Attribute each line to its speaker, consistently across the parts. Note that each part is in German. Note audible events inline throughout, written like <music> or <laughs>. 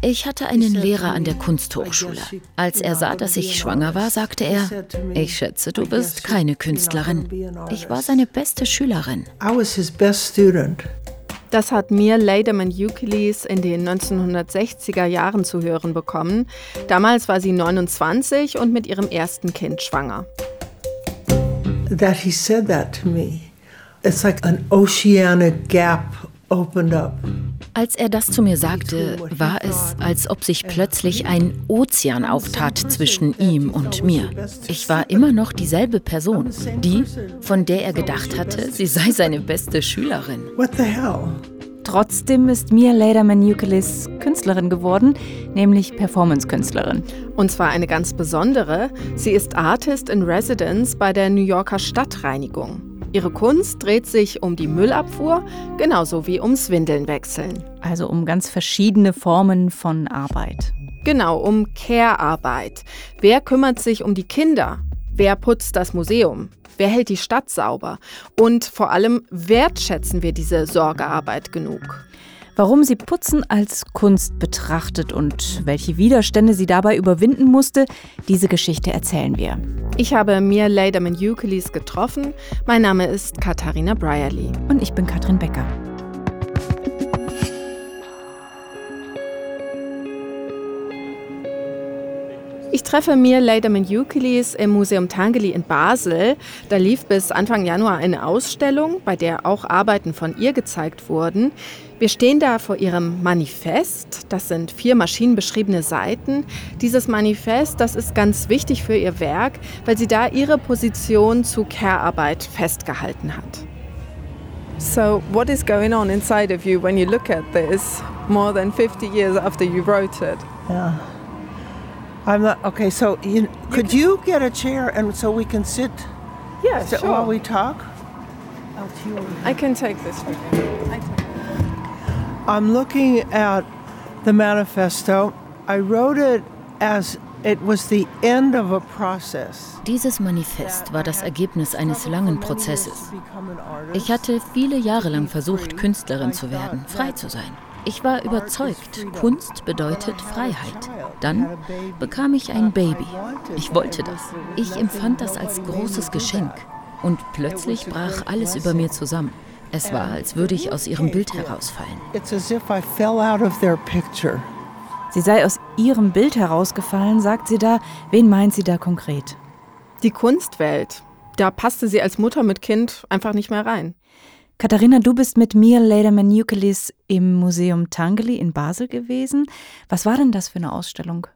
Speaker 1: ich hatte einen Lehrer an der Kunsthochschule. Als er sah, dass ich schwanger war, sagte er, ich schätze, du bist keine Künstlerin. Ich war seine beste Schülerin.
Speaker 2: Das hat mir Lederman Euclides in den 1960er Jahren zu hören bekommen. Damals war sie 29 und mit ihrem ersten Kind schwanger.
Speaker 3: That he said that to me. It's like an oceanic gap.
Speaker 1: Als er das zu mir sagte, war es, als ob sich plötzlich ein Ozean auftat zwischen ihm und mir. Ich war immer noch dieselbe Person, die, von der er gedacht hatte, sie sei seine beste Schülerin.
Speaker 3: What the hell?
Speaker 4: Trotzdem ist Mia Lederman Euclid Künstlerin geworden, nämlich Performance-Künstlerin.
Speaker 2: Und zwar eine ganz besondere. Sie ist Artist in Residence bei der New Yorker Stadtreinigung. Ihre Kunst dreht sich um die Müllabfuhr, genauso wie ums Windelnwechseln.
Speaker 4: Also um ganz verschiedene Formen von Arbeit.
Speaker 2: Genau, um Care-Arbeit. Wer kümmert sich um die Kinder? Wer putzt das Museum? Wer hält die Stadt sauber? Und vor allem, wertschätzen wir diese Sorgearbeit genug?
Speaker 4: Warum sie Putzen als Kunst betrachtet und welche Widerstände sie dabei überwinden musste, diese Geschichte erzählen wir.
Speaker 2: Ich habe mir Lederman Euclides getroffen. Mein Name ist Katharina Brierly.
Speaker 4: Und ich bin Katrin Becker.
Speaker 2: Ich treffe mir Lederman Euclides im Museum Tangeli in Basel. Da lief bis Anfang Januar eine Ausstellung, bei der auch Arbeiten von ihr gezeigt wurden. Wir stehen da vor ihrem Manifest. Das sind vier maschinenbeschriebene Seiten. Dieses Manifest, das ist ganz wichtig für ihr Werk, weil sie da ihre Position zu Care-Arbeit festgehalten hat. So, what is going on inside of you when you look at this more than 50 years after you wrote it?
Speaker 3: Yeah. I'm not okay. So, you, could you get a chair and so we can sit?
Speaker 2: Yeah, sure.
Speaker 3: While we talk.
Speaker 2: I can take this with you.
Speaker 3: I'm looking at the manifesto. I wrote it as it was the end of a process.
Speaker 1: Dieses Manifest war das Ergebnis eines langen Prozesses. Ich hatte viele Jahre lang versucht, Künstlerin zu werden, frei zu sein. Ich war überzeugt, Kunst bedeutet Freiheit. Dann bekam ich ein Baby. Ich wollte das. Ich empfand das als großes Geschenk. Und plötzlich brach alles über mir zusammen. Es war, als würde ich aus ihrem Bild herausfallen.
Speaker 4: Sie sei aus ihrem Bild herausgefallen, sagt sie da. Wen meint sie da konkret?
Speaker 2: Die Kunstwelt. Da passte sie als Mutter mit Kind einfach nicht mehr rein.
Speaker 4: Katharina, du bist mit mir, Lederman Euclides, im Museum Tangeli in Basel gewesen. Was war denn das für eine Ausstellung?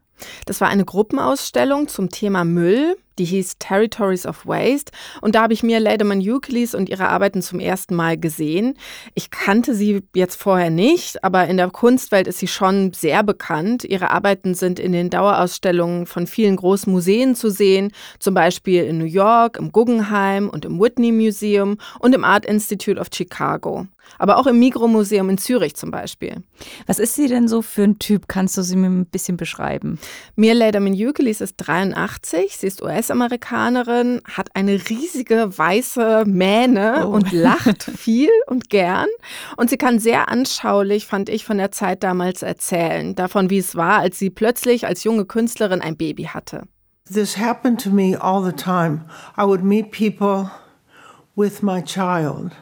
Speaker 2: Das war eine Gruppenausstellung zum Thema Müll die hieß Territories of Waste. Und da habe ich mir Lederman Euclides und ihre Arbeiten zum ersten Mal gesehen. Ich kannte sie jetzt vorher nicht, aber in der Kunstwelt ist sie schon sehr bekannt. Ihre Arbeiten sind in den Dauerausstellungen von vielen großen Museen zu sehen, zum Beispiel in New York, im Guggenheim und im Whitney Museum und im Art Institute of Chicago. Aber auch im Migro-Museum in Zürich zum Beispiel.
Speaker 4: Was ist sie denn so für ein Typ? Kannst du sie mir ein bisschen beschreiben?
Speaker 2: Mir Lederman Euclides ist 83, sie ist US US-Amerikanerin, hat eine riesige weiße Mähne oh. und <laughs> lacht viel und gern. Und sie kann sehr anschaulich, fand ich, von der Zeit damals erzählen. Davon, wie es war, als sie plötzlich als junge Künstlerin ein Baby hatte.
Speaker 3: This happened to me all the time. I would meet people with my child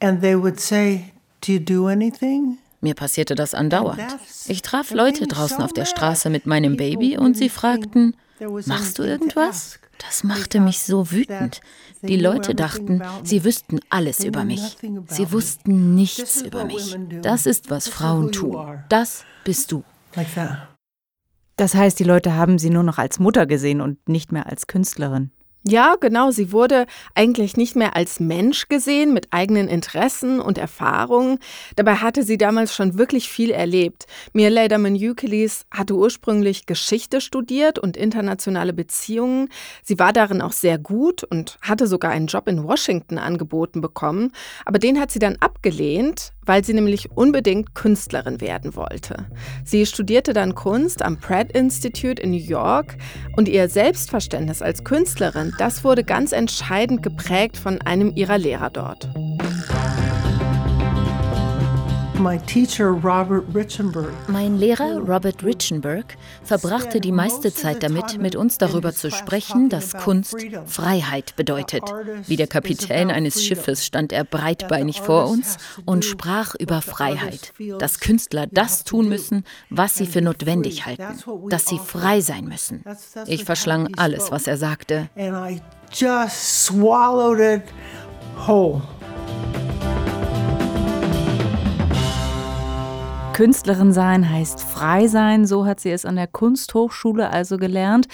Speaker 3: and they would say, Do you do anything?
Speaker 1: Mir passierte das andauernd. Ich traf Leute draußen auf der Straße mit meinem Baby und sie fragten, Machst du irgendwas? Das machte mich so wütend. Die Leute dachten, sie wüssten alles über mich. Sie wussten nichts über mich. Das ist, was Frauen tun. Das bist du.
Speaker 4: Das heißt, die Leute haben sie nur noch als Mutter gesehen und nicht mehr als Künstlerin.
Speaker 2: Ja, genau. Sie wurde eigentlich nicht mehr als Mensch gesehen mit eigenen Interessen und Erfahrungen. Dabei hatte sie damals schon wirklich viel erlebt. Mir Lederman Euclides hatte ursprünglich Geschichte studiert und internationale Beziehungen. Sie war darin auch sehr gut und hatte sogar einen Job in Washington angeboten bekommen. Aber den hat sie dann abgelehnt, weil sie nämlich unbedingt Künstlerin werden wollte. Sie studierte dann Kunst am Pratt Institute in New York und ihr Selbstverständnis als Künstlerin, das wurde ganz entscheidend geprägt von einem ihrer Lehrer dort.
Speaker 1: Mein Lehrer Robert Richenberg verbrachte die meiste Zeit damit, mit uns darüber zu sprechen, dass Kunst Freiheit bedeutet. Wie der Kapitän eines Schiffes stand er breitbeinig vor uns und sprach über Freiheit, dass Künstler das tun müssen, was sie für notwendig halten, dass sie frei sein müssen. Ich verschlang alles, was er sagte. just swallowed it whole.
Speaker 4: Künstlerin sein heißt frei sein, so hat sie es an der Kunsthochschule also gelernt.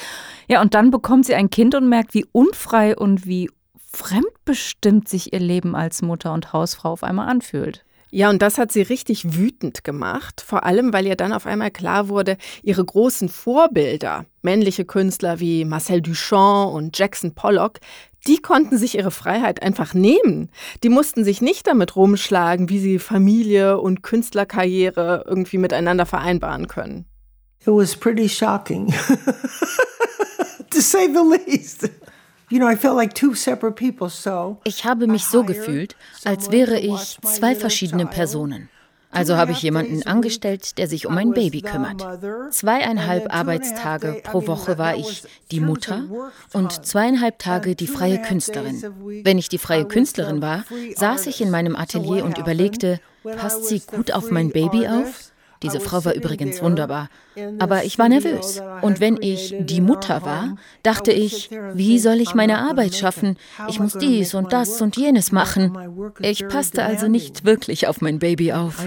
Speaker 4: Ja, und dann bekommt sie ein Kind und merkt, wie unfrei und wie fremdbestimmt sich ihr Leben als Mutter und Hausfrau auf einmal anfühlt.
Speaker 2: Ja, und das hat sie richtig wütend gemacht, vor allem weil ihr dann auf einmal klar wurde, ihre großen Vorbilder, männliche Künstler wie Marcel Duchamp und Jackson Pollock, die konnten sich ihre Freiheit einfach nehmen. Die mussten sich nicht damit rumschlagen, wie sie Familie und Künstlerkarriere irgendwie miteinander vereinbaren können.
Speaker 3: It was pretty shocking, <laughs> to say the least.
Speaker 1: Ich habe mich so gefühlt, als wäre ich zwei verschiedene Personen. Also habe ich jemanden angestellt, der sich um ein Baby kümmert. Zweieinhalb Arbeitstage pro Woche war ich die Mutter und zweieinhalb Tage die freie Künstlerin. Wenn ich die freie Künstlerin war, saß ich in meinem Atelier und überlegte, passt sie gut auf mein Baby auf? Diese Frau war übrigens wunderbar. Aber ich war nervös. Und wenn ich die Mutter war, dachte ich, wie soll ich meine Arbeit schaffen? Ich muss dies und das und jenes machen. Ich passte also nicht wirklich auf mein Baby auf.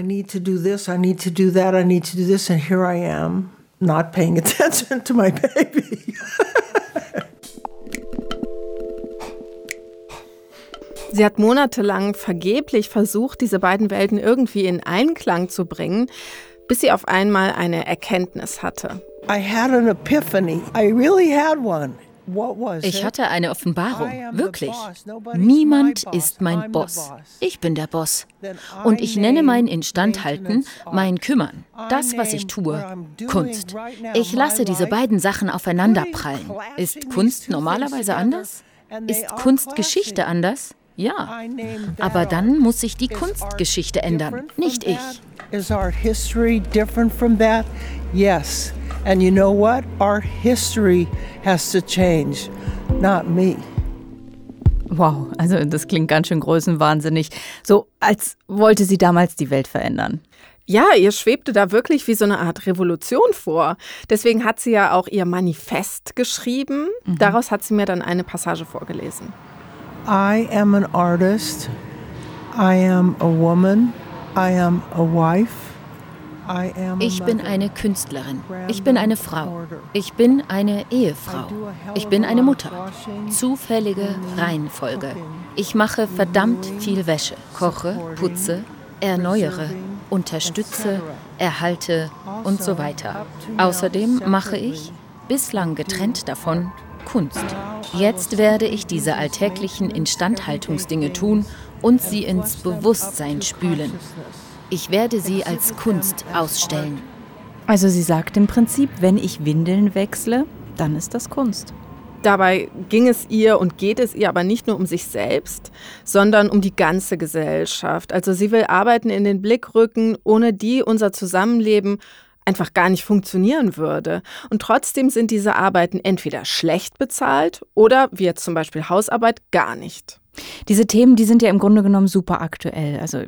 Speaker 1: not paying <laughs> attention to my baby. <laughs>
Speaker 2: Sie hat monatelang vergeblich versucht, diese beiden Welten irgendwie in Einklang zu bringen bis sie auf einmal eine Erkenntnis hatte.
Speaker 1: Ich hatte eine Offenbarung, wirklich. Niemand ist mein Boss. Ich bin der Boss. Und ich nenne mein Instandhalten, mein Kümmern, das, was ich tue, Kunst. Ich lasse diese beiden Sachen aufeinanderprallen. Ist Kunst normalerweise anders? Ist Kunstgeschichte anders? Ja. Aber dann muss sich die Kunstgeschichte ändern, nicht ich.
Speaker 3: Is art history different from that? Yes. And you know what? Art history has to change, not me.
Speaker 4: Wow, also das klingt ganz schön größenwahnsinnig. So, als wollte sie damals die Welt verändern.
Speaker 2: Ja, ihr schwebte da wirklich wie so eine Art Revolution vor. Deswegen hat sie ja auch ihr Manifest geschrieben. Mhm. Daraus hat sie mir dann eine Passage vorgelesen.
Speaker 3: I am an artist. I am a woman.
Speaker 1: Ich bin eine Künstlerin. Ich bin eine Frau. Ich bin eine Ehefrau. Ich bin eine Mutter. Zufällige Reihenfolge. Ich mache verdammt viel Wäsche. Koche, putze, erneuere, unterstütze, erhalte und so weiter. Außerdem mache ich, bislang getrennt davon, Kunst. Jetzt werde ich diese alltäglichen Instandhaltungsdinge tun und sie ins Bewusstsein spülen. Ich werde sie als Kunst ausstellen.
Speaker 4: Also sie sagt im Prinzip, wenn ich Windeln wechsle, dann ist das Kunst.
Speaker 2: Dabei ging es ihr und geht es ihr aber nicht nur um sich selbst, sondern um die ganze Gesellschaft. Also sie will Arbeiten in den Blick rücken, ohne die unser Zusammenleben einfach gar nicht funktionieren würde. Und trotzdem sind diese Arbeiten entweder schlecht bezahlt oder, wie jetzt zum Beispiel Hausarbeit, gar nicht.
Speaker 4: Diese Themen, die sind ja im Grunde genommen super aktuell. Also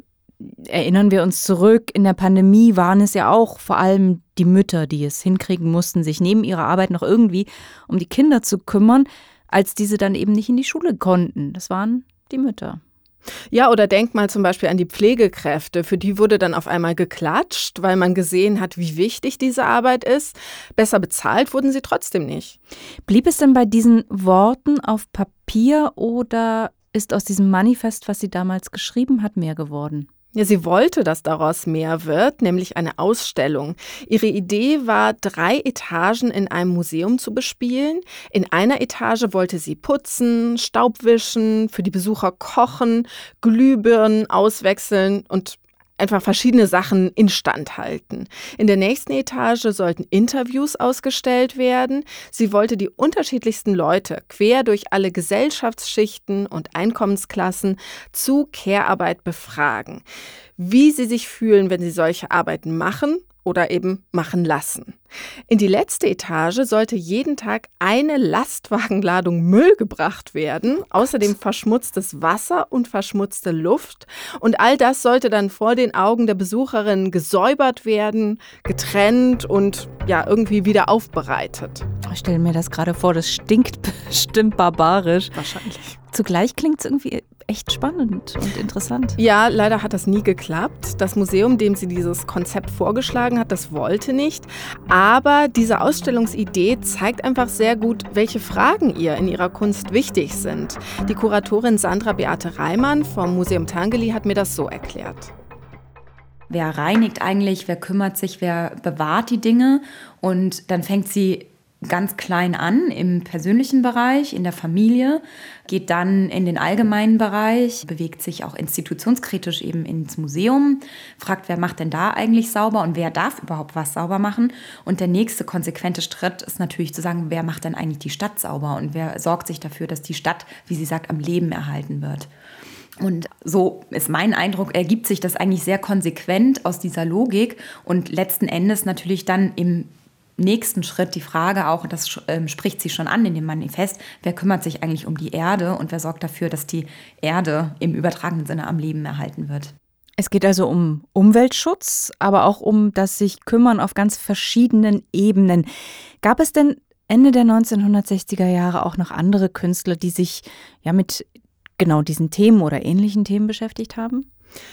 Speaker 4: erinnern wir uns zurück, in der Pandemie waren es ja auch vor allem die Mütter, die es hinkriegen mussten, sich neben ihrer Arbeit noch irgendwie um die Kinder zu kümmern, als diese dann eben nicht in die Schule konnten. Das waren die Mütter.
Speaker 2: Ja, oder denk mal zum Beispiel an die Pflegekräfte. Für die wurde dann auf einmal geklatscht, weil man gesehen hat, wie wichtig diese Arbeit ist. Besser bezahlt wurden sie trotzdem nicht.
Speaker 4: Blieb es denn bei diesen Worten auf Papier oder ist aus diesem Manifest, was sie damals geschrieben hat, mehr geworden?
Speaker 2: Ja, sie wollte, dass daraus mehr wird, nämlich eine Ausstellung. Ihre Idee war, drei Etagen in einem Museum zu bespielen. In einer Etage wollte sie putzen, Staubwischen, für die Besucher kochen, Glühbirnen auswechseln und einfach verschiedene Sachen instand halten. In der nächsten Etage sollten Interviews ausgestellt werden. Sie wollte die unterschiedlichsten Leute quer durch alle Gesellschaftsschichten und Einkommensklassen zu Care-Arbeit befragen. Wie sie sich fühlen, wenn sie solche Arbeiten machen oder eben machen lassen. In die letzte Etage sollte jeden Tag eine Lastwagenladung Müll gebracht werden, außerdem verschmutztes Wasser und verschmutzte Luft. Und all das sollte dann vor den Augen der Besucherin gesäubert werden, getrennt und ja, irgendwie wieder aufbereitet.
Speaker 4: Ich stelle mir das gerade vor, das stinkt <laughs> bestimmt barbarisch.
Speaker 2: Wahrscheinlich.
Speaker 4: Zugleich klingt es irgendwie echt spannend und interessant.
Speaker 2: Ja, leider hat das nie geklappt. Das Museum, dem sie dieses Konzept vorgeschlagen hat, das wollte nicht. Aber diese Ausstellungsidee zeigt einfach sehr gut, welche Fragen ihr in ihrer Kunst wichtig sind. Die Kuratorin Sandra Beate Reimann vom Museum Tangeli hat mir das so erklärt.
Speaker 5: Wer reinigt eigentlich, wer kümmert sich, wer bewahrt die Dinge und dann fängt sie ganz klein an im persönlichen Bereich, in der Familie, geht dann in den allgemeinen Bereich, bewegt sich auch institutionskritisch eben ins Museum, fragt, wer macht denn da eigentlich sauber und wer darf überhaupt was sauber machen. Und der nächste konsequente Schritt ist natürlich zu sagen, wer macht denn eigentlich die Stadt sauber und wer sorgt sich dafür, dass die Stadt, wie sie sagt, am Leben erhalten wird. Und so ist mein Eindruck, ergibt sich das eigentlich sehr konsequent aus dieser Logik und letzten Endes natürlich dann im nächsten Schritt die Frage auch, und das ähm, spricht sie schon an in dem Manifest, wer kümmert sich eigentlich um die Erde und wer sorgt dafür, dass die Erde im übertragenen Sinne am Leben erhalten wird.
Speaker 4: Es geht also um Umweltschutz, aber auch um das sich kümmern auf ganz verschiedenen Ebenen. Gab es denn Ende der 1960er Jahre auch noch andere Künstler, die sich ja mit genau diesen Themen oder ähnlichen Themen beschäftigt haben?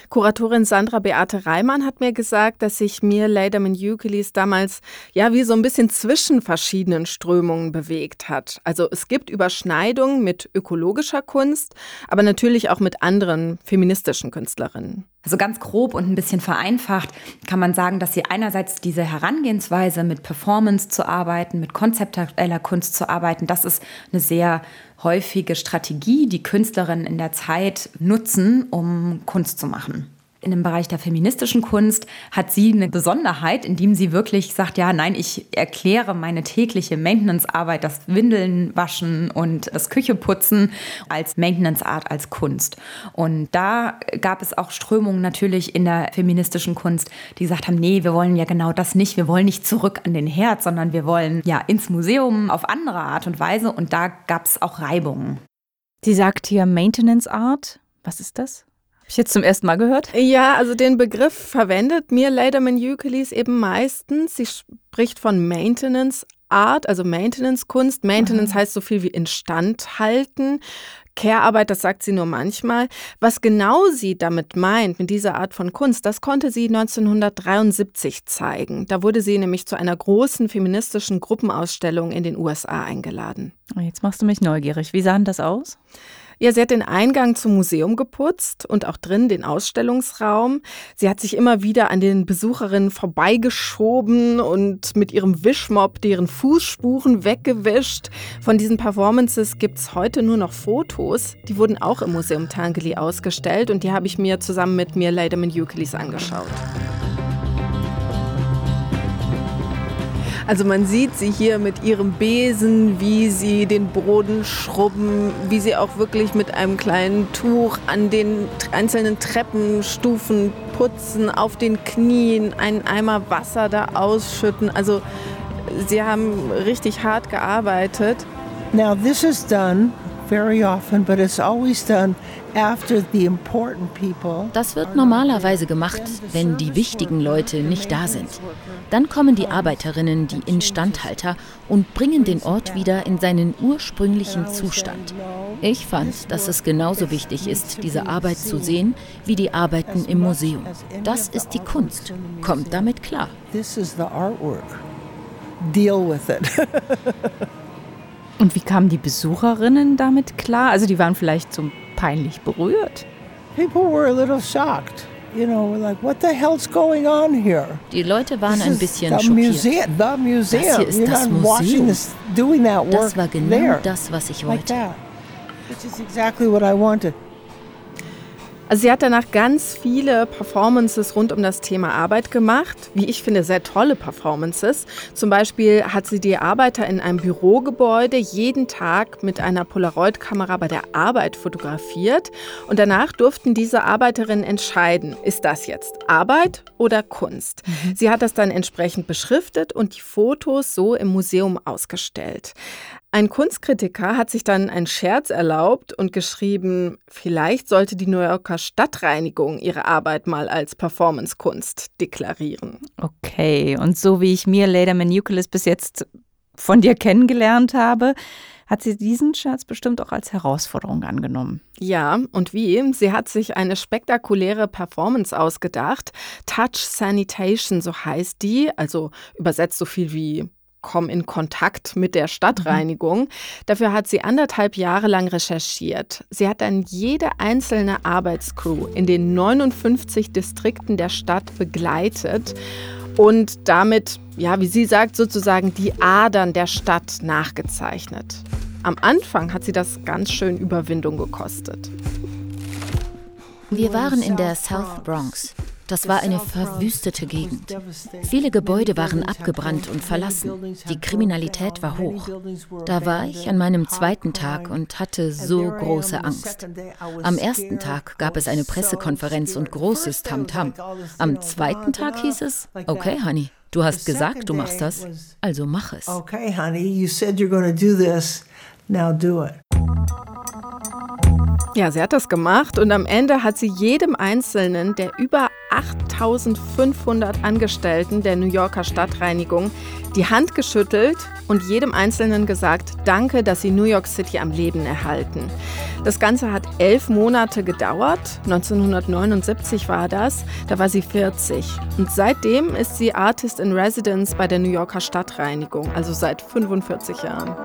Speaker 2: Kuratorin Sandra Beate Reimann hat mir gesagt, dass sich mir Lederman Euclid damals ja wie so ein bisschen zwischen verschiedenen Strömungen bewegt hat. Also es gibt Überschneidungen mit ökologischer Kunst, aber natürlich auch mit anderen feministischen Künstlerinnen.
Speaker 5: Also ganz grob und ein bisschen vereinfacht kann man sagen, dass sie einerseits diese Herangehensweise mit Performance zu arbeiten, mit konzeptueller Kunst zu arbeiten, das ist eine sehr häufige Strategie, die Künstlerinnen in der Zeit nutzen, um Kunst zu machen in dem Bereich der feministischen Kunst hat sie eine Besonderheit, indem sie wirklich sagt, ja, nein, ich erkläre meine tägliche Maintenance-Arbeit, das Windeln waschen und das Kücheputzen als Maintenance-Art, als Kunst. Und da gab es auch Strömungen natürlich in der feministischen Kunst, die gesagt haben, nee, wir wollen ja genau das nicht. Wir wollen nicht zurück an den Herd, sondern wir wollen ja ins Museum auf andere Art und Weise. Und da gab es auch Reibungen.
Speaker 4: Sie sagt hier Maintenance Art. Was ist das? Habe ich jetzt zum ersten Mal gehört?
Speaker 2: Ja, also den Begriff verwendet mir Lederman Euclides eben meistens. Sie spricht von Maintenance Art, also Maintenance Kunst. Maintenance heißt so viel wie instand halten. Care-Arbeit, das sagt sie nur manchmal. Was genau sie damit meint, mit dieser Art von Kunst, das konnte sie 1973 zeigen. Da wurde sie nämlich zu einer großen feministischen Gruppenausstellung in den USA eingeladen.
Speaker 4: Jetzt machst du mich neugierig. Wie sah das aus?
Speaker 2: Ja, sie hat den Eingang zum Museum geputzt und auch drin den Ausstellungsraum. Sie hat sich immer wieder an den Besucherinnen vorbeigeschoben und mit ihrem Wischmopp deren Fußspuren weggewischt. Von diesen Performances gibt es heute nur noch Fotos. Die wurden auch im Museum Tangeli ausgestellt und die habe ich mir zusammen mit mir Leiderman Euclides angeschaut. Also man sieht sie hier mit ihrem Besen, wie sie den Boden schrubben, wie sie auch wirklich mit einem kleinen Tuch an den einzelnen Treppenstufen putzen, auf den Knien einen Eimer Wasser da ausschütten. Also sie haben richtig hart gearbeitet.
Speaker 3: Now this is done very often, but it's always done
Speaker 1: das wird normalerweise gemacht, wenn die wichtigen Leute nicht da sind. Dann kommen die Arbeiterinnen, die Instandhalter, und bringen den Ort wieder in seinen ursprünglichen Zustand. Ich fand, dass es genauso wichtig ist, diese Arbeit zu sehen, wie die Arbeiten im Museum. Das ist die Kunst. Kommt damit klar.
Speaker 3: Deal with it. <laughs>
Speaker 4: Und wie kamen die Besucherinnen damit klar? Also die waren vielleicht zum peinlich berührt.
Speaker 3: People were a little shocked. You know, like, what the hell's going on here?
Speaker 1: Die Leute waren ein bisschen schockiert. Museum,
Speaker 3: the museum.
Speaker 1: Das hier ist das Museum. This,
Speaker 3: doing that work
Speaker 1: das war genau
Speaker 3: there.
Speaker 1: das, was ich wollte.
Speaker 3: Like that. Which is exactly what I wanted.
Speaker 2: Also sie hat danach ganz viele Performances rund um das Thema Arbeit gemacht. Wie ich finde, sehr tolle Performances. Zum Beispiel hat sie die Arbeiter in einem Bürogebäude jeden Tag mit einer Polaroid-Kamera bei der Arbeit fotografiert. Und danach durften diese Arbeiterinnen entscheiden, ist das jetzt Arbeit oder Kunst. Mhm. Sie hat das dann entsprechend beschriftet und die Fotos so im Museum ausgestellt. Ein Kunstkritiker hat sich dann einen Scherz erlaubt und geschrieben, vielleicht sollte die New Yorker Stadtreinigung ihre Arbeit mal als Performancekunst deklarieren.
Speaker 4: Okay, und so wie ich mir Lederman Euclid bis jetzt von dir kennengelernt habe, hat sie diesen Scherz bestimmt auch als Herausforderung angenommen.
Speaker 2: Ja, und wie? Sie hat sich eine spektakuläre Performance ausgedacht. Touch Sanitation, so heißt die, also übersetzt so viel wie komm in Kontakt mit der Stadtreinigung. Mhm. Dafür hat sie anderthalb Jahre lang recherchiert. Sie hat dann jede einzelne Arbeitscrew in den 59 Distrikten der Stadt begleitet und damit, ja, wie sie sagt, sozusagen die Adern der Stadt nachgezeichnet. Am Anfang hat sie das ganz schön Überwindung gekostet.
Speaker 1: Wir waren in der South Bronx. Das war eine verwüstete Gegend. Viele Gebäude waren abgebrannt und verlassen. Die Kriminalität war hoch. Da war ich an meinem zweiten Tag und hatte so große Angst. Am ersten Tag gab es eine Pressekonferenz und großes Tamtam. -Tam. Am zweiten Tag hieß es, okay, Honey, du hast gesagt, du machst das, also mach es. Okay, Honey, you said you're gonna do this,
Speaker 2: now do it. Ja, sie hat das gemacht und am Ende hat sie jedem Einzelnen der über 8500 Angestellten der New Yorker Stadtreinigung die Hand geschüttelt und jedem Einzelnen gesagt, danke, dass sie New York City am Leben erhalten. Das Ganze hat elf Monate gedauert. 1979 war das. Da war sie 40. Und seitdem ist sie Artist in Residence bei der New Yorker Stadtreinigung, also seit 45 Jahren.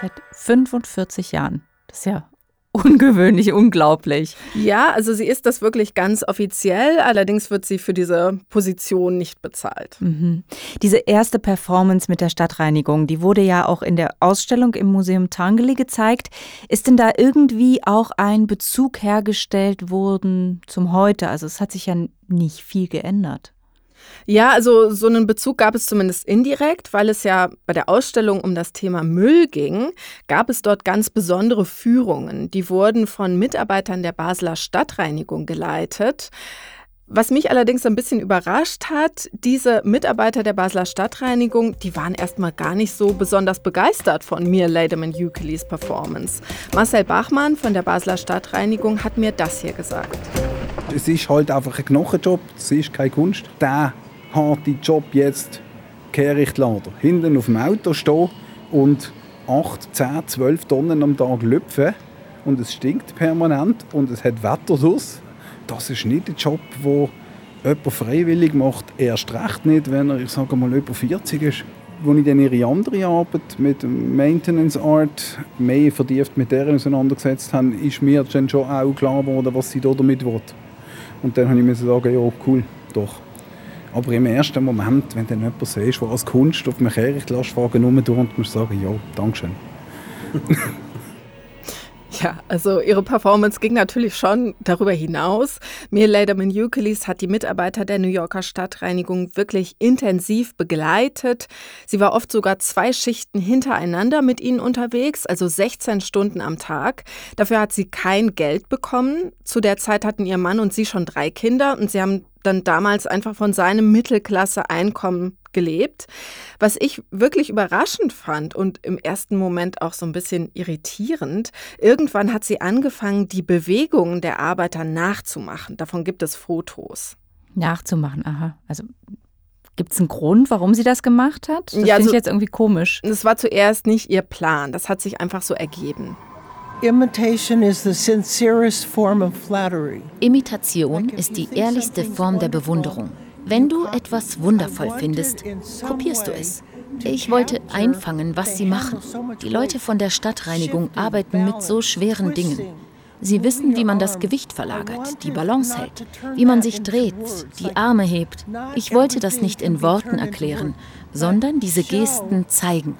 Speaker 4: Seit 45 Jahren. Das ist ja ungewöhnlich, unglaublich.
Speaker 2: Ja, also sie ist das wirklich ganz offiziell, allerdings wird sie für diese Position nicht bezahlt.
Speaker 4: Mhm. Diese erste Performance mit der Stadtreinigung, die wurde ja auch in der Ausstellung im Museum Tangeli gezeigt. Ist denn da irgendwie auch ein Bezug hergestellt worden zum Heute? Also es hat sich ja nicht viel geändert.
Speaker 2: Ja, also so einen Bezug gab es zumindest indirekt, weil es ja bei der Ausstellung um das Thema Müll ging, gab es dort ganz besondere Führungen. Die wurden von Mitarbeitern der Basler Stadtreinigung geleitet. Was mich allerdings ein bisschen überrascht hat, diese Mitarbeiter der Basler Stadtreinigung, die waren erstmal gar nicht so besonders begeistert von mir, Lademan Euclides Performance. Marcel Bachmann von der Basler Stadtreinigung hat mir das hier gesagt.
Speaker 6: Es ist halt einfach ein Knochenjob, es ist keine Kunst. Der harte Job jetzt Kehrichtlader. Hinten auf dem Auto stehen und 8, 10, 12 Tonnen am Tag lüpfen und es stinkt permanent und es hat Wetter draus. Das ist nicht der Job, den jemand freiwillig macht. Erst recht nicht, wenn er, ich sage mal, über 40 ist. Als ich dann ihre andere Arbeit mit Maintenance Art mehr vertieft mit der auseinandergesetzt habe, ist mir dann schon auch klar geworden, was sie damit will. Und dann habe ich mir sagen, ja, cool, doch. Aber im ersten Moment, wenn dann jemand siehst, der als Kunst auf einem Kehrichtlastwagen rumturnt, musst du sagen, ja, Dankeschön. <laughs>
Speaker 2: Ja, also ihre Performance ging natürlich schon darüber hinaus. Mir Lederman Euclid hat die Mitarbeiter der New Yorker Stadtreinigung wirklich intensiv begleitet. Sie war oft sogar zwei Schichten hintereinander mit ihnen unterwegs, also 16 Stunden am Tag. Dafür hat sie kein Geld bekommen. Zu der Zeit hatten ihr Mann und sie schon drei Kinder und sie haben dann damals einfach von seinem Mittelklasse-Einkommen gelebt. Was ich wirklich überraschend fand und im ersten Moment auch so ein bisschen irritierend, irgendwann hat sie angefangen, die Bewegungen der Arbeiter nachzumachen. Davon gibt es Fotos.
Speaker 4: Nachzumachen, aha. Also Gibt es einen Grund, warum sie das gemacht hat? Das
Speaker 2: ja,
Speaker 4: finde ich jetzt irgendwie komisch.
Speaker 2: Das war zuerst nicht ihr Plan. Das hat sich einfach so ergeben.
Speaker 1: Imitation ist die ehrlichste Form der Bewunderung. Wenn du etwas wundervoll findest, kopierst du es. Ich wollte einfangen, was sie machen. Die Leute von der Stadtreinigung arbeiten mit so schweren Dingen. Sie wissen, wie man das Gewicht verlagert, die Balance hält, wie man sich dreht, die Arme hebt. Ich wollte das nicht in Worten erklären, sondern diese Gesten zeigen.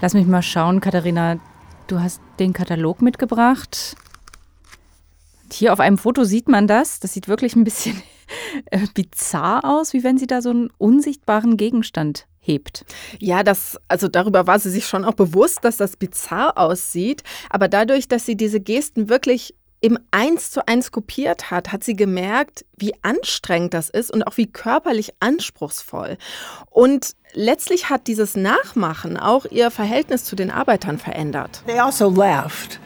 Speaker 4: Lass mich mal schauen, Katharina. Du hast den Katalog mitgebracht. Hier auf einem Foto sieht man das. Das sieht wirklich ein bisschen <laughs> äh, bizarr aus, wie wenn sie da so einen unsichtbaren Gegenstand hebt.
Speaker 2: Ja, das, also darüber war sie sich schon auch bewusst, dass das bizarr aussieht. Aber dadurch, dass sie diese Gesten wirklich im Eins zu eins kopiert hat, hat sie gemerkt, wie anstrengend das ist und auch wie körperlich anspruchsvoll. Und letztlich hat dieses Nachmachen auch ihr Verhältnis zu den Arbeitern verändert.
Speaker 3: They also laughed.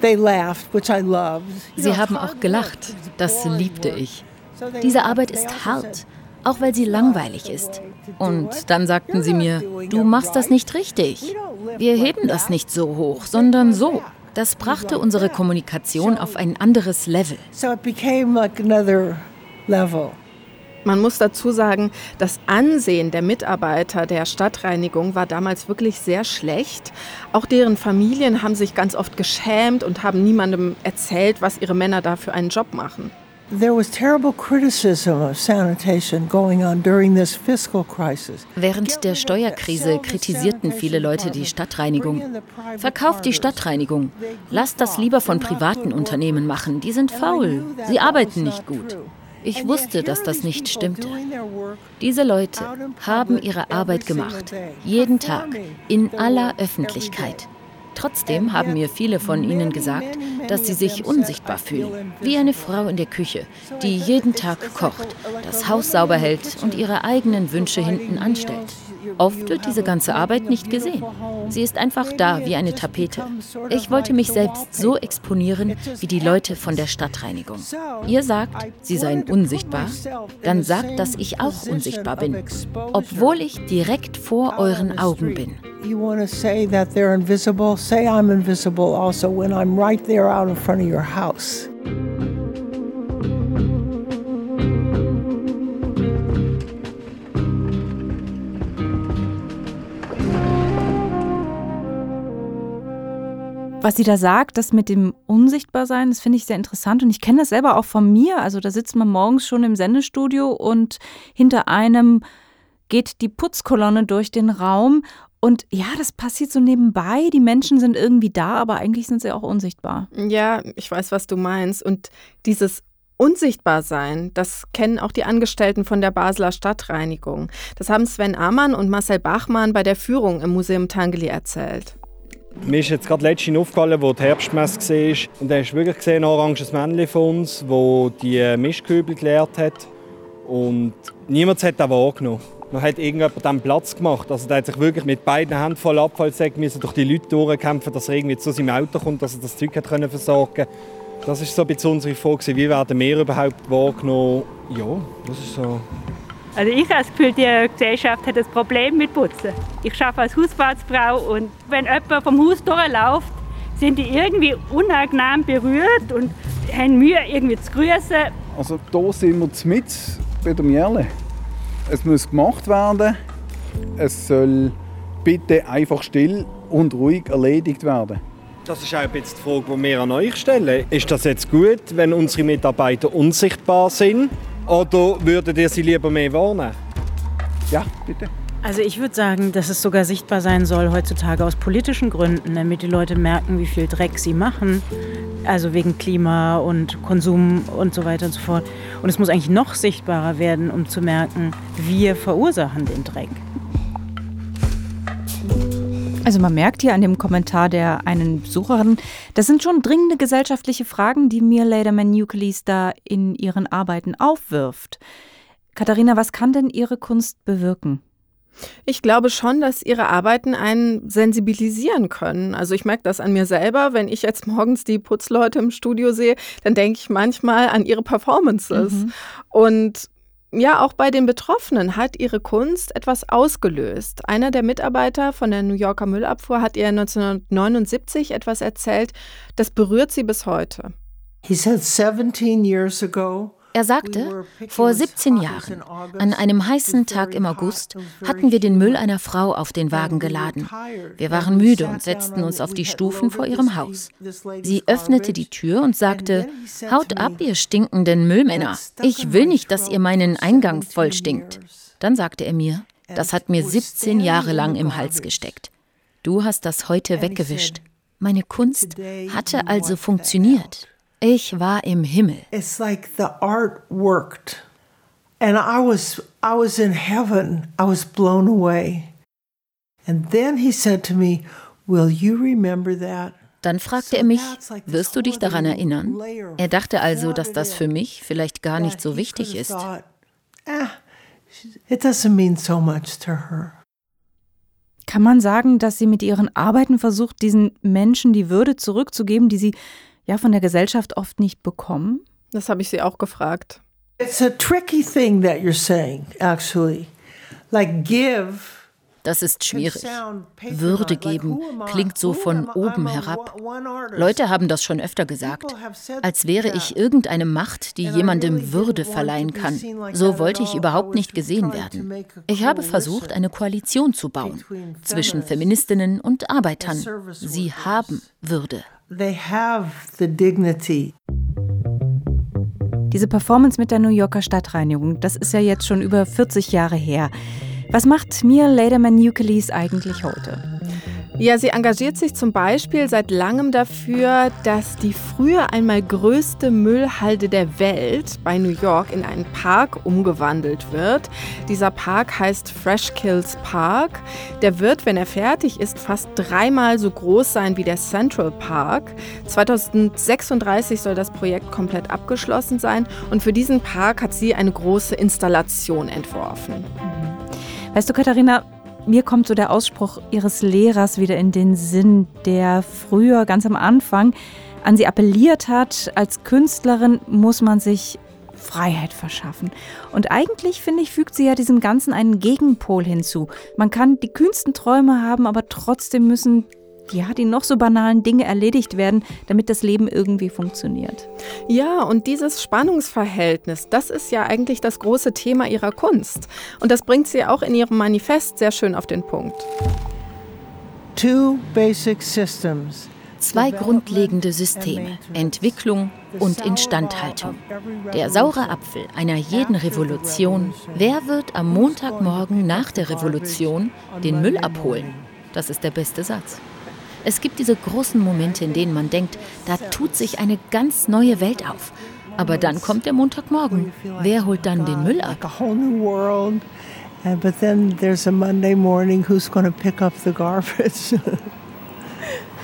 Speaker 3: They laughed, which I loved.
Speaker 1: Sie haben auch gelacht. Das liebte ich. Diese Arbeit ist hart, auch weil sie langweilig ist. Und dann sagten sie mir, du machst das nicht richtig. Wir heben das nicht so hoch, sondern so. Das brachte unsere Kommunikation auf ein anderes Level.
Speaker 3: So it became like another level.
Speaker 2: Man muss dazu sagen, das Ansehen der Mitarbeiter der Stadtreinigung war damals wirklich sehr schlecht. Auch deren Familien haben sich ganz oft geschämt und haben niemandem erzählt, was ihre Männer da für einen Job machen.
Speaker 3: There was terrible criticism of sanitation going on during this fiscal crisis.
Speaker 1: Während der Steuerkrise kritisierten viele Leute die Stadtreinigung. Verkauft die Stadtreinigung. Lasst das lieber von privaten Unternehmen machen. Die sind faul. Sie arbeiten nicht gut. Ich wusste, dass das nicht stimmte. Diese Leute haben ihre Arbeit gemacht. Jeden Tag. In aller Öffentlichkeit. Trotzdem haben mir viele von ihnen gesagt, dass sie sich unsichtbar fühlen, wie eine Frau in der Küche, die jeden Tag kocht, das Haus sauber hält und ihre eigenen Wünsche hinten anstellt. Oft wird diese ganze Arbeit nicht gesehen. Sie ist einfach da wie eine Tapete. Ich wollte mich selbst so exponieren wie die Leute von der Stadtreinigung. Ihr sagt, sie seien unsichtbar, dann sagt, dass ich auch unsichtbar bin, obwohl ich direkt vor euren Augen bin.
Speaker 3: You want to say that they're invisible? Say I'm invisible also when I'm right there out in front of your house.
Speaker 4: Was sie da sagt, das mit dem Unsichtbarsein, das finde ich sehr interessant und ich kenne das selber auch von mir. Also da sitzt man morgens schon im Sendestudio und hinter einem geht die Putzkolonne durch den Raum und ja, das passiert so nebenbei. Die Menschen sind irgendwie da, aber eigentlich sind sie auch unsichtbar.
Speaker 2: Ja, ich weiß, was du meinst. Und dieses Unsichtbarsein, das kennen auch die Angestellten von der Basler Stadtreinigung. Das haben Sven Amann und Marcel Bachmann bei der Führung im Museum Tangeli erzählt.
Speaker 7: Mir ist jetzt gerade letztens aufgefallen, wo die Herbstmesse war. Und da hast du wirklich gesehen, ein oranges Männchen von uns, das die Mischkübel geleert hat. Und niemand hat das wahrgenommen. Man hat irgendjemand dann Platz gemacht. Also der hat sich wirklich mit beiden Händen voll Abfallsäcke müssen durch die Leute durchkämpfen, dass er irgendwie zu seinem Auto kommt, dass er das Zeug hat können versorgen Das ist so ein bisschen unsere Frage, wie werden wir überhaupt wahrgenommen? Ja, das ist so.
Speaker 8: Also ich habe das Gefühl, die Gesellschaft hat ein Problem mit Putzen. Ich arbeite als Hausfahrtsfrau und wenn jemand vom Haus durchläuft, sind die irgendwie unangenehm berührt und haben Mühe, irgendwie zu grüßen.
Speaker 6: Also hier sind wir mit bei dem Mierle. Es muss gemacht werden. Es soll bitte einfach still und ruhig erledigt werden.
Speaker 7: Das ist auch bisschen die Frage, die wir an euch stellen. Ist das jetzt gut, wenn unsere Mitarbeiter unsichtbar sind? Oder würdet ihr sie lieber mehr wahrnehmen?
Speaker 6: Ja, bitte.
Speaker 9: Also ich würde sagen, dass es sogar sichtbar sein soll heutzutage aus politischen Gründen, damit die Leute merken, wie viel Dreck sie machen. Also wegen Klima und Konsum und so weiter und so fort. Und es muss eigentlich noch sichtbarer werden, um zu merken, wir verursachen den Dreck.
Speaker 4: Also man merkt hier an dem Kommentar der einen Besucherin, das sind schon dringende gesellschaftliche Fragen, die mir Lederman Nucleus da in ihren Arbeiten aufwirft. Katharina, was kann denn Ihre Kunst bewirken?
Speaker 2: Ich glaube schon, dass ihre Arbeiten einen sensibilisieren können. Also ich merke das an mir selber. Wenn ich jetzt morgens die Putzleute im Studio sehe, dann denke ich manchmal an ihre Performances. Mhm. Und ja, auch bei den Betroffenen hat ihre Kunst etwas ausgelöst. Einer der Mitarbeiter von der New Yorker Müllabfuhr hat ihr 1979 etwas erzählt, das berührt sie bis heute.
Speaker 3: He said 17 years ago
Speaker 1: er sagte, vor 17 Jahren, an einem heißen Tag im August, hatten wir den Müll einer Frau auf den Wagen geladen. Wir waren müde und setzten uns auf die Stufen vor ihrem Haus. Sie öffnete die Tür und sagte, Haut ab, ihr stinkenden Müllmänner. Ich will nicht, dass ihr meinen Eingang voll stinkt. Dann sagte er mir, das hat mir 17 Jahre lang im Hals gesteckt. Du hast das heute weggewischt. Meine Kunst hatte also funktioniert. Ich war im Himmel.
Speaker 3: It's like the art worked. And I was I was in heaven. I was blown away. And then he said to me, "Will you remember that?"
Speaker 1: Dann fragte er mich, wirst du dich daran erinnern? Er dachte also, dass das für mich vielleicht gar nicht so wichtig ist.
Speaker 3: Ah, it doesn't mean so much to her.
Speaker 4: Kann man sagen, dass sie mit ihren Arbeiten versucht, diesen Menschen die Würde zurückzugeben, die sie ja von der Gesellschaft oft nicht bekommen?
Speaker 2: Das habe ich sie auch gefragt.
Speaker 3: It's a tricky thing that you're saying, actually. Like give
Speaker 1: das ist schwierig. Würde geben klingt so von oben herab. Leute haben das schon öfter gesagt, als wäre ich irgendeine Macht, die jemandem Würde verleihen kann. So wollte ich überhaupt nicht gesehen werden. Ich habe versucht, eine Koalition zu bauen zwischen Feministinnen und Arbeitern. Sie haben Würde.
Speaker 4: Diese Performance mit der New Yorker Stadtreinigung, das ist ja jetzt schon über 40 Jahre her. Was macht Mia Lederman Euclid eigentlich heute?
Speaker 2: Ja, sie engagiert sich zum Beispiel seit langem dafür, dass die früher einmal größte Müllhalde der Welt bei New York in einen Park umgewandelt wird. Dieser Park heißt Fresh Kills Park. Der wird, wenn er fertig ist, fast dreimal so groß sein wie der Central Park. 2036 soll das Projekt komplett abgeschlossen sein und für diesen Park hat sie eine große Installation entworfen.
Speaker 4: Weißt du, Katharina, mir kommt so der Ausspruch ihres Lehrers wieder in den Sinn, der früher ganz am Anfang an sie appelliert hat, als Künstlerin muss man sich Freiheit verschaffen. Und eigentlich, finde ich, fügt sie ja diesem Ganzen einen Gegenpol hinzu. Man kann die kühnsten Träume haben, aber trotzdem müssen ja, die noch so banalen Dinge erledigt werden, damit das Leben irgendwie funktioniert.
Speaker 2: Ja, und dieses Spannungsverhältnis, das ist ja eigentlich das große Thema ihrer Kunst. Und das bringt sie auch in ihrem Manifest sehr schön auf den Punkt.
Speaker 3: Two basic systems.
Speaker 1: Zwei grundlegende Systeme, Entwicklung und Instandhaltung. Der saure Apfel einer jeden Revolution. Wer wird am Montagmorgen nach der Revolution den Müll abholen? Das ist der beste Satz. Es gibt diese großen Momente, in denen man denkt, da tut sich eine ganz neue Welt auf. Aber dann kommt der Montagmorgen. Wer holt dann den Müll ab?
Speaker 3: But then there's a Monday morning who's going to pick up the garbage.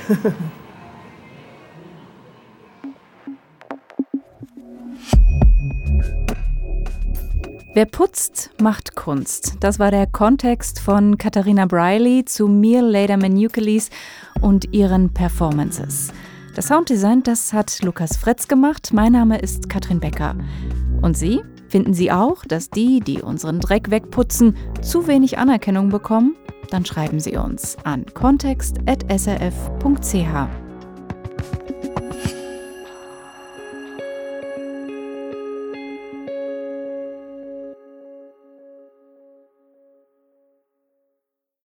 Speaker 3: <laughs>
Speaker 4: Wer putzt, macht Kunst. Das war der Kontext von Katharina Briley zu Mir Lederman Euclid und ihren Performances. Das Sounddesign, das hat Lukas Fretz gemacht. Mein Name ist Katrin Becker. Und Sie? Finden Sie auch, dass die, die unseren Dreck wegputzen, zu wenig Anerkennung bekommen? Dann schreiben Sie uns an kontext.srf.ch.